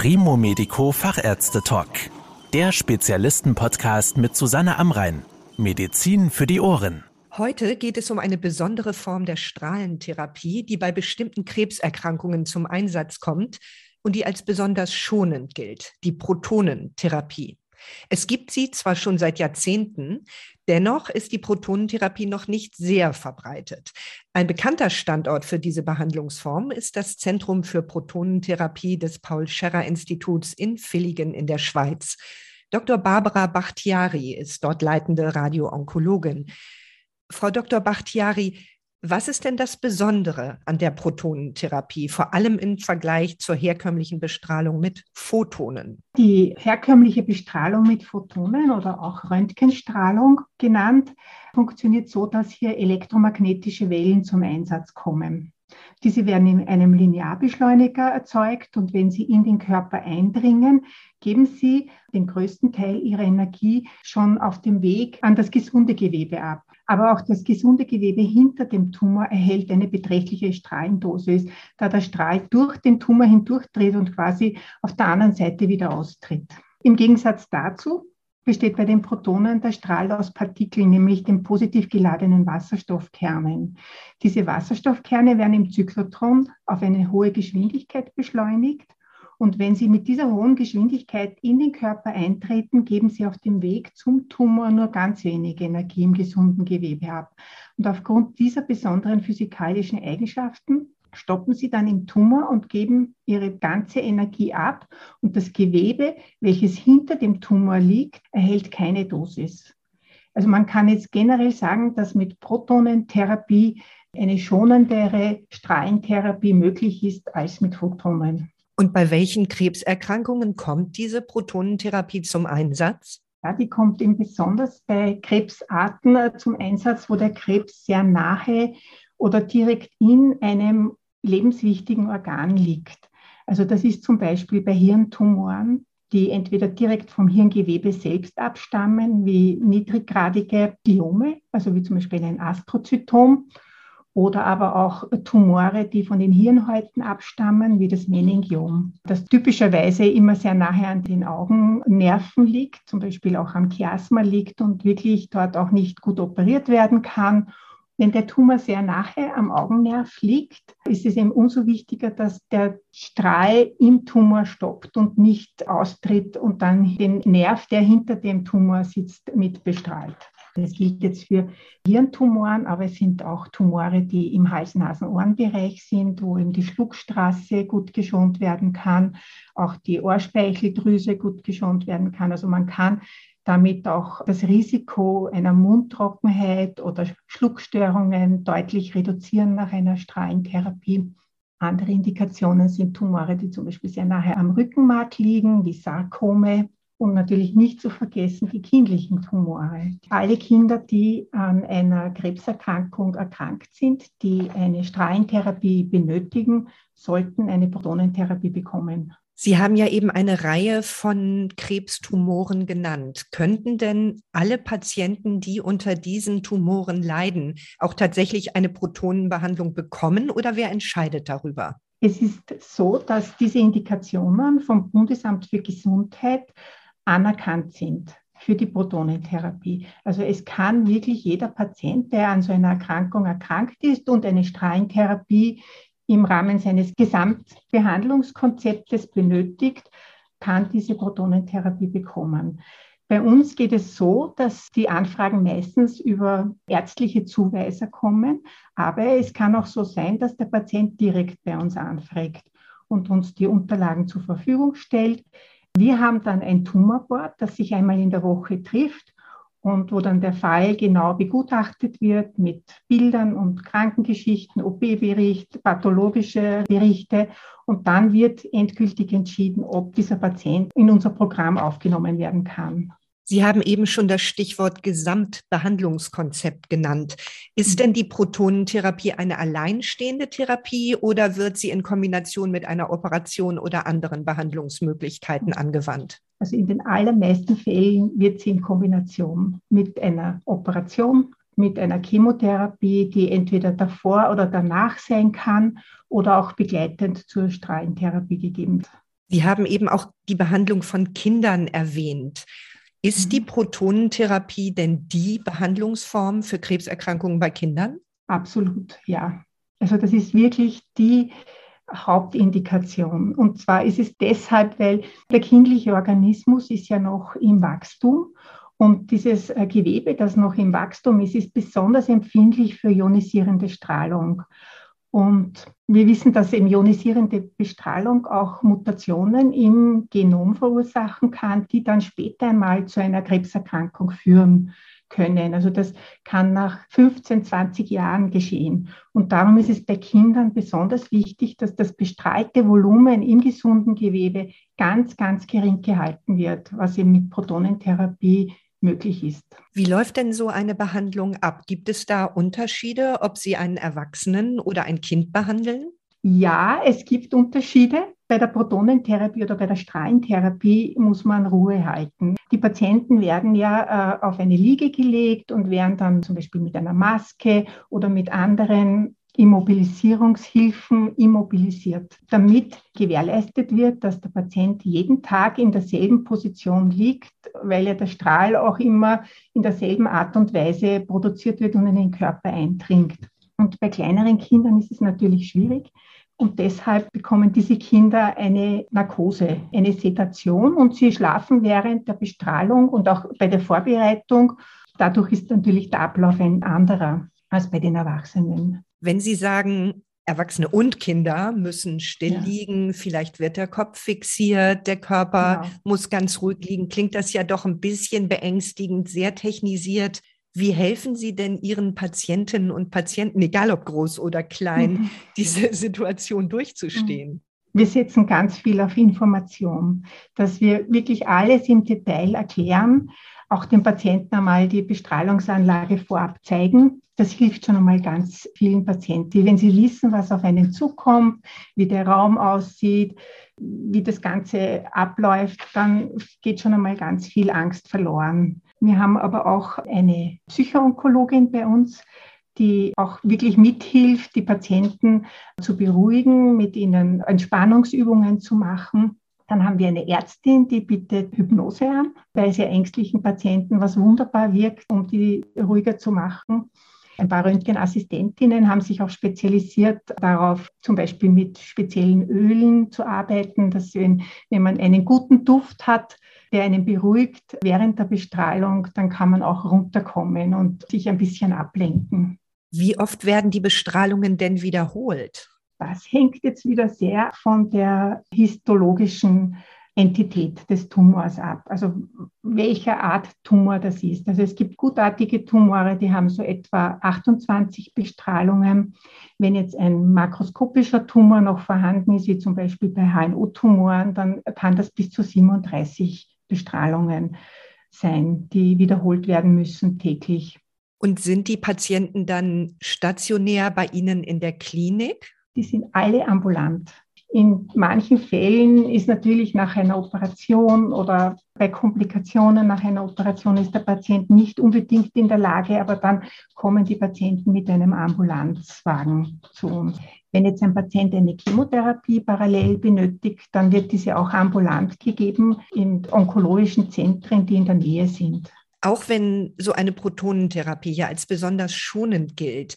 Primo Medico Fachärzte Talk. Der Spezialisten-Podcast mit Susanne Amrein. Medizin für die Ohren. Heute geht es um eine besondere Form der Strahlentherapie, die bei bestimmten Krebserkrankungen zum Einsatz kommt und die als besonders schonend gilt, die Protonentherapie. Es gibt sie zwar schon seit Jahrzehnten, dennoch ist die Protonentherapie noch nicht sehr verbreitet. Ein bekannter Standort für diese Behandlungsform ist das Zentrum für Protonentherapie des Paul-Scherrer-Instituts in Villingen in der Schweiz. Dr. Barbara Bachtiari ist dort leitende Radioonkologin. Frau Dr. Bachtiari, was ist denn das Besondere an der Protonentherapie, vor allem im Vergleich zur herkömmlichen Bestrahlung mit Photonen? Die herkömmliche Bestrahlung mit Photonen oder auch Röntgenstrahlung genannt, funktioniert so, dass hier elektromagnetische Wellen zum Einsatz kommen. Diese werden in einem Linearbeschleuniger erzeugt und wenn sie in den Körper eindringen, geben sie den größten Teil ihrer Energie schon auf dem Weg an das gesunde Gewebe ab. Aber auch das gesunde Gewebe hinter dem Tumor erhält eine beträchtliche Strahlendosis, da der Strahl durch den Tumor hindurchdreht und quasi auf der anderen Seite wieder austritt. Im Gegensatz dazu besteht bei den Protonen der Strahl aus Partikeln, nämlich den positiv geladenen Wasserstoffkernen. Diese Wasserstoffkerne werden im Zyklotron auf eine hohe Geschwindigkeit beschleunigt. Und wenn sie mit dieser hohen Geschwindigkeit in den Körper eintreten, geben sie auf dem Weg zum Tumor nur ganz wenig Energie im gesunden Gewebe ab. Und aufgrund dieser besonderen physikalischen Eigenschaften stoppen sie dann im Tumor und geben ihre ganze Energie ab und das Gewebe, welches hinter dem Tumor liegt, erhält keine Dosis. Also man kann jetzt generell sagen, dass mit Protonentherapie eine schonendere Strahlentherapie möglich ist als mit Photonen. Und bei welchen Krebserkrankungen kommt diese Protonentherapie zum Einsatz? Ja, die kommt eben besonders bei Krebsarten äh, zum Einsatz, wo der Krebs sehr nahe oder direkt in einem lebenswichtigen Organ liegt. Also das ist zum Beispiel bei Hirntumoren, die entweder direkt vom Hirngewebe selbst abstammen, wie niedriggradige Gliome, also wie zum Beispiel ein Astrozytom, oder aber auch Tumore, die von den Hirnhäuten abstammen, wie das Meningiom, das typischerweise immer sehr nahe an den Augennerven liegt, zum Beispiel auch am Chiasma liegt und wirklich dort auch nicht gut operiert werden kann wenn der Tumor sehr nahe am Augennerv liegt, ist es eben umso wichtiger, dass der Strahl im Tumor stoppt und nicht austritt und dann den Nerv, der hinter dem Tumor sitzt, mit bestrahlt. Das gilt jetzt für Hirntumoren, aber es sind auch Tumore, die im Hals-Nasen-Ohrenbereich sind, wo eben die Schluckstraße gut geschont werden kann, auch die Ohrspeicheldrüse gut geschont werden kann. Also man kann damit auch das Risiko einer Mundtrockenheit oder Schluckstörungen deutlich reduzieren nach einer Strahlentherapie. Andere Indikationen sind Tumore, die zum Beispiel sehr nahe am Rückenmark liegen, wie Sarkome und natürlich nicht zu vergessen die kindlichen Tumore. Alle Kinder, die an einer Krebserkrankung erkrankt sind, die eine Strahlentherapie benötigen, sollten eine Protonentherapie bekommen. Sie haben ja eben eine Reihe von Krebstumoren genannt. Könnten denn alle Patienten, die unter diesen Tumoren leiden, auch tatsächlich eine Protonenbehandlung bekommen oder wer entscheidet darüber? Es ist so, dass diese Indikationen vom Bundesamt für Gesundheit anerkannt sind für die Protonentherapie. Also es kann wirklich jeder Patient, der an so einer Erkrankung erkrankt ist und eine Strahlentherapie im Rahmen seines Gesamtbehandlungskonzeptes benötigt, kann diese Protonentherapie bekommen. Bei uns geht es so, dass die Anfragen meistens über ärztliche Zuweiser kommen, aber es kann auch so sein, dass der Patient direkt bei uns anfragt und uns die Unterlagen zur Verfügung stellt. Wir haben dann ein Tumorboard, das sich einmal in der Woche trifft und wo dann der Fall genau begutachtet wird mit Bildern und Krankengeschichten, OP-Bericht, pathologische Berichte. Und dann wird endgültig entschieden, ob dieser Patient in unser Programm aufgenommen werden kann. Sie haben eben schon das Stichwort Gesamtbehandlungskonzept genannt. Ist mhm. denn die Protonentherapie eine alleinstehende Therapie oder wird sie in Kombination mit einer Operation oder anderen Behandlungsmöglichkeiten angewandt? Also in den allermeisten Fällen wird sie in Kombination mit einer Operation, mit einer Chemotherapie, die entweder davor oder danach sein kann oder auch begleitend zur Strahlentherapie gegeben. Sie haben eben auch die Behandlung von Kindern erwähnt. Ist mhm. die Protonentherapie denn die Behandlungsform für Krebserkrankungen bei Kindern? Absolut, ja. Also das ist wirklich die Hauptindikation. Und zwar ist es deshalb, weil der kindliche Organismus ist ja noch im Wachstum und dieses äh, Gewebe, das noch im Wachstum ist, ist besonders empfindlich für ionisierende Strahlung. Und wir wissen, dass eben ionisierende Bestrahlung auch Mutationen im Genom verursachen kann, die dann später einmal zu einer Krebserkrankung führen können. Also das kann nach 15, 20 Jahren geschehen. Und darum ist es bei Kindern besonders wichtig, dass das bestrahlte Volumen im gesunden Gewebe ganz, ganz gering gehalten wird, was eben mit Protonentherapie möglich ist. Wie läuft denn so eine Behandlung ab? Gibt es da Unterschiede, ob Sie einen Erwachsenen oder ein Kind behandeln? Ja, es gibt Unterschiede. Bei der Protonentherapie oder bei der Strahlentherapie muss man Ruhe halten. Die Patienten werden ja äh, auf eine Liege gelegt und werden dann zum Beispiel mit einer Maske oder mit anderen Immobilisierungshilfen immobilisiert, damit gewährleistet wird, dass der Patient jeden Tag in derselben Position liegt, weil ja der Strahl auch immer in derselben Art und Weise produziert wird und in den Körper eindringt. Und bei kleineren Kindern ist es natürlich schwierig. Und deshalb bekommen diese Kinder eine Narkose, eine Sedation und sie schlafen während der Bestrahlung und auch bei der Vorbereitung. Dadurch ist natürlich der Ablauf ein anderer als bei den Erwachsenen. Wenn Sie sagen, Erwachsene und Kinder müssen still ja. liegen, vielleicht wird der Kopf fixiert, der Körper genau. muss ganz ruhig liegen, klingt das ja doch ein bisschen beängstigend, sehr technisiert. Wie helfen Sie denn Ihren Patientinnen und Patienten, egal ob groß oder klein, mhm. diese Situation durchzustehen? Wir setzen ganz viel auf Information, dass wir wirklich alles im Detail erklären, auch dem Patienten einmal die Bestrahlungsanlage vorab zeigen. Das hilft schon einmal ganz vielen Patienten. Wenn sie wissen, was auf einen zukommt, wie der Raum aussieht, wie das Ganze abläuft, dann geht schon einmal ganz viel Angst verloren. Wir haben aber auch eine Psychoonkologin bei uns, die auch wirklich mithilft, die Patienten zu beruhigen, mit ihnen Entspannungsübungen zu machen. Dann haben wir eine Ärztin, die bietet Hypnose an, bei sehr ängstlichen Patienten, was wunderbar wirkt, um die ruhiger zu machen. Ein paar Röntgenassistentinnen haben sich auch spezialisiert darauf, zum Beispiel mit speziellen Ölen zu arbeiten, dass wenn, wenn man einen guten Duft hat, der einen beruhigt während der Bestrahlung, dann kann man auch runterkommen und sich ein bisschen ablenken. Wie oft werden die Bestrahlungen denn wiederholt? Das hängt jetzt wieder sehr von der histologischen Entität des Tumors ab, also welcher Art Tumor das ist. Also es gibt gutartige Tumore, die haben so etwa 28 Bestrahlungen. Wenn jetzt ein makroskopischer Tumor noch vorhanden ist, wie zum Beispiel bei HNO-Tumoren, dann kann das bis zu 37 Bestrahlungen sein, die wiederholt werden müssen täglich. Und sind die Patienten dann stationär bei Ihnen in der Klinik? Die sind alle ambulant. In manchen Fällen ist natürlich nach einer Operation oder bei Komplikationen nach einer Operation ist der Patient nicht unbedingt in der Lage, aber dann kommen die Patienten mit einem Ambulanzwagen zu uns. Wenn jetzt ein Patient eine Chemotherapie parallel benötigt, dann wird diese auch ambulant gegeben in onkologischen Zentren, die in der Nähe sind. Auch wenn so eine Protonentherapie ja als besonders schonend gilt,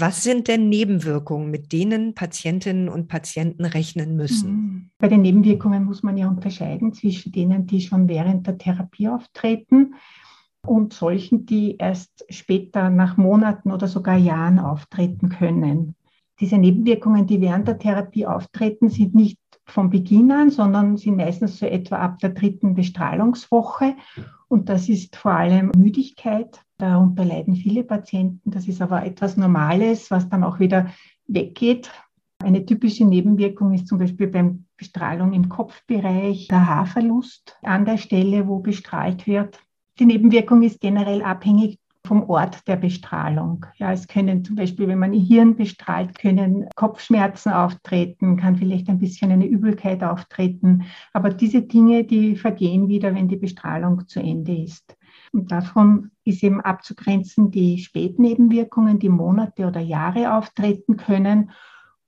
was sind denn Nebenwirkungen, mit denen Patientinnen und Patienten rechnen müssen? Mhm. Bei den Nebenwirkungen muss man ja unterscheiden zwischen denen, die schon während der Therapie auftreten und solchen, die erst später nach Monaten oder sogar Jahren auftreten können. Diese Nebenwirkungen, die während der Therapie auftreten, sind nicht von Beginn an, sondern sind meistens so etwa ab der dritten Bestrahlungswoche. Und das ist vor allem Müdigkeit, Darunter leiden viele Patienten. Das ist aber etwas Normales, was dann auch wieder weggeht. Eine typische Nebenwirkung ist zum Beispiel beim Bestrahlung im Kopfbereich der Haarverlust an der Stelle, wo bestrahlt wird. Die Nebenwirkung ist generell abhängig vom Ort der Bestrahlung. Ja, es können zum Beispiel, wenn man Hirn bestrahlt, können Kopfschmerzen auftreten, kann vielleicht ein bisschen eine Übelkeit auftreten. Aber diese Dinge, die vergehen wieder, wenn die Bestrahlung zu Ende ist. Und davon ist eben abzugrenzen die Spätnebenwirkungen, die Monate oder Jahre auftreten können.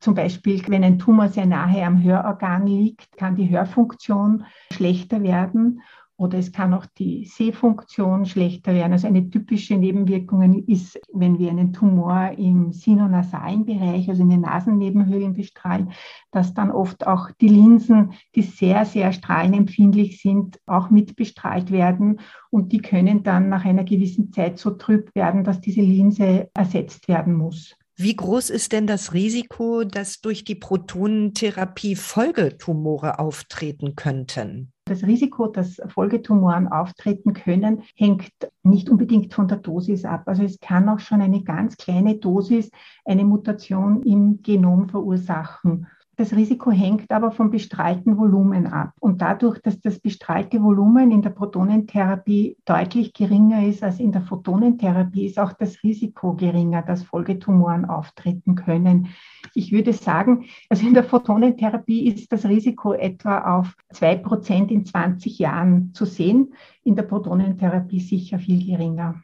Zum Beispiel, wenn ein Tumor sehr nahe am Hörorgan liegt, kann die Hörfunktion schlechter werden oder es kann auch die Sehfunktion schlechter werden. Also eine typische Nebenwirkung ist, wenn wir einen Tumor im sinonasalen Bereich, also in den Nasennebenhöhlen bestrahlen, dass dann oft auch die Linsen, die sehr, sehr strahlenempfindlich sind, auch mit bestrahlt werden. Und die können dann nach einer gewissen Zeit so trüb werden, dass diese Linse ersetzt werden muss. Wie groß ist denn das Risiko, dass durch die Protonentherapie Folgetumore auftreten könnten? Das Risiko, dass Folgetumoren auftreten können, hängt nicht unbedingt von der Dosis ab. Also es kann auch schon eine ganz kleine Dosis eine Mutation im Genom verursachen. Das Risiko hängt aber vom bestrahlten Volumen ab. Und dadurch, dass das bestrahlte Volumen in der Protonentherapie deutlich geringer ist als in der Photonentherapie, ist auch das Risiko geringer, dass Folgetumoren auftreten können. Ich würde sagen, also in der Photonentherapie ist das Risiko etwa auf zwei Prozent in 20 Jahren zu sehen, in der Protonentherapie sicher viel geringer.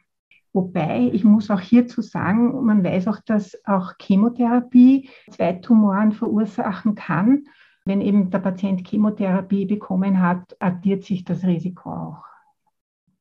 Wobei, ich muss auch hierzu sagen, man weiß auch, dass auch Chemotherapie zwei Tumoren verursachen kann. Wenn eben der Patient Chemotherapie bekommen hat, addiert sich das Risiko auch.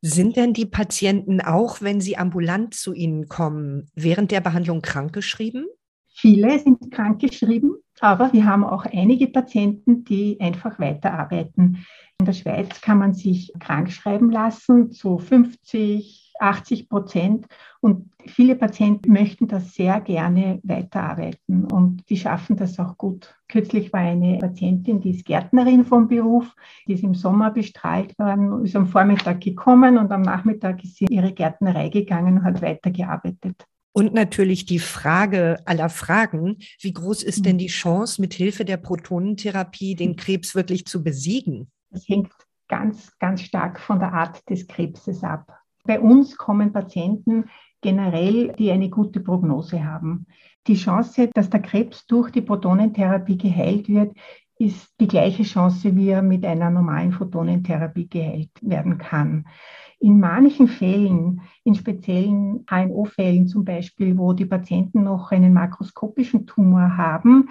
Sind denn die Patienten auch, wenn sie ambulant zu Ihnen kommen, während der Behandlung krankgeschrieben? Viele sind krankgeschrieben, aber wir haben auch einige Patienten, die einfach weiterarbeiten. In der Schweiz kann man sich krankschreiben lassen zu 50, 80 Prozent. Und viele Patienten möchten das sehr gerne weiterarbeiten und die schaffen das auch gut. Kürzlich war eine Patientin, die ist Gärtnerin vom Beruf, die ist im Sommer bestrahlt worden, ist am Vormittag gekommen und am Nachmittag ist sie in ihre Gärtnerei gegangen und hat weitergearbeitet. Und natürlich die Frage aller Fragen, wie groß ist denn mhm. die Chance, mit Hilfe der Protonentherapie den Krebs wirklich zu besiegen? Das hängt ganz, ganz stark von der Art des Krebses ab. Bei uns kommen Patienten generell, die eine gute Prognose haben. Die Chance, dass der Krebs durch die Protonentherapie geheilt wird, ist die gleiche Chance, wie er mit einer normalen Photonentherapie geheilt werden kann. In manchen Fällen, in speziellen HNO-Fällen zum Beispiel, wo die Patienten noch einen makroskopischen Tumor haben,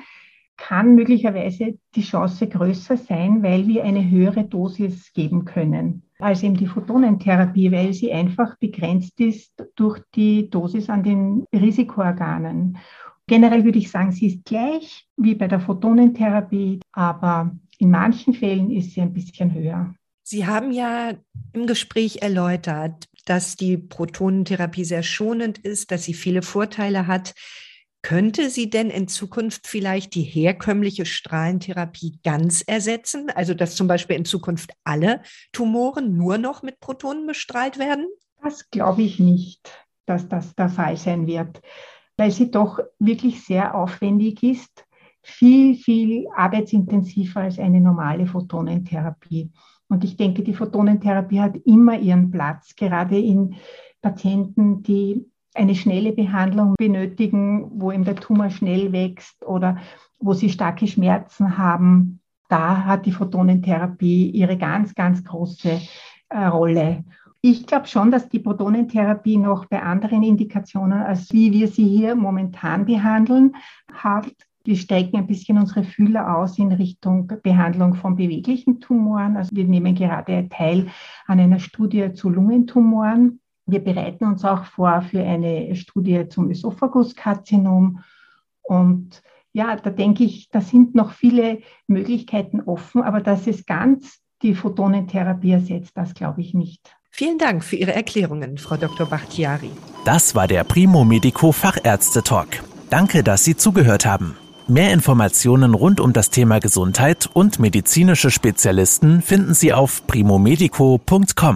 kann möglicherweise die Chance größer sein, weil wir eine höhere Dosis geben können als eben die Photonentherapie, weil sie einfach begrenzt ist durch die Dosis an den Risikoorganen. Generell würde ich sagen, sie ist gleich wie bei der Photonentherapie, aber in manchen Fällen ist sie ein bisschen höher. Sie haben ja im Gespräch erläutert, dass die Protonentherapie sehr schonend ist, dass sie viele Vorteile hat. Könnte sie denn in Zukunft vielleicht die herkömmliche Strahlentherapie ganz ersetzen? Also dass zum Beispiel in Zukunft alle Tumoren nur noch mit Protonen bestrahlt werden? Das glaube ich nicht, dass das der Fall sein wird, weil sie doch wirklich sehr aufwendig ist, viel, viel arbeitsintensiver als eine normale Photonentherapie. Und ich denke, die Photonentherapie hat immer ihren Platz, gerade in Patienten, die eine schnelle Behandlung benötigen, wo eben der Tumor schnell wächst oder wo sie starke Schmerzen haben, da hat die Photonentherapie ihre ganz, ganz große äh, Rolle. Ich glaube schon, dass die Protonentherapie noch bei anderen Indikationen, als wie wir sie hier momentan behandeln, hat. Wir steigen ein bisschen unsere Fühler aus in Richtung Behandlung von beweglichen Tumoren. Also wir nehmen gerade teil an einer Studie zu Lungentumoren. Wir bereiten uns auch vor für eine Studie zum Ösophaguskarzinom. Und ja, da denke ich, da sind noch viele Möglichkeiten offen, aber dass es ganz die Photonentherapie ersetzt, das glaube ich nicht. Vielen Dank für Ihre Erklärungen, Frau Dr. Bachtiari. Das war der Primo Medico Fachärzte Talk. Danke, dass Sie zugehört haben. Mehr Informationen rund um das Thema Gesundheit und medizinische Spezialisten finden Sie auf primomedico.com.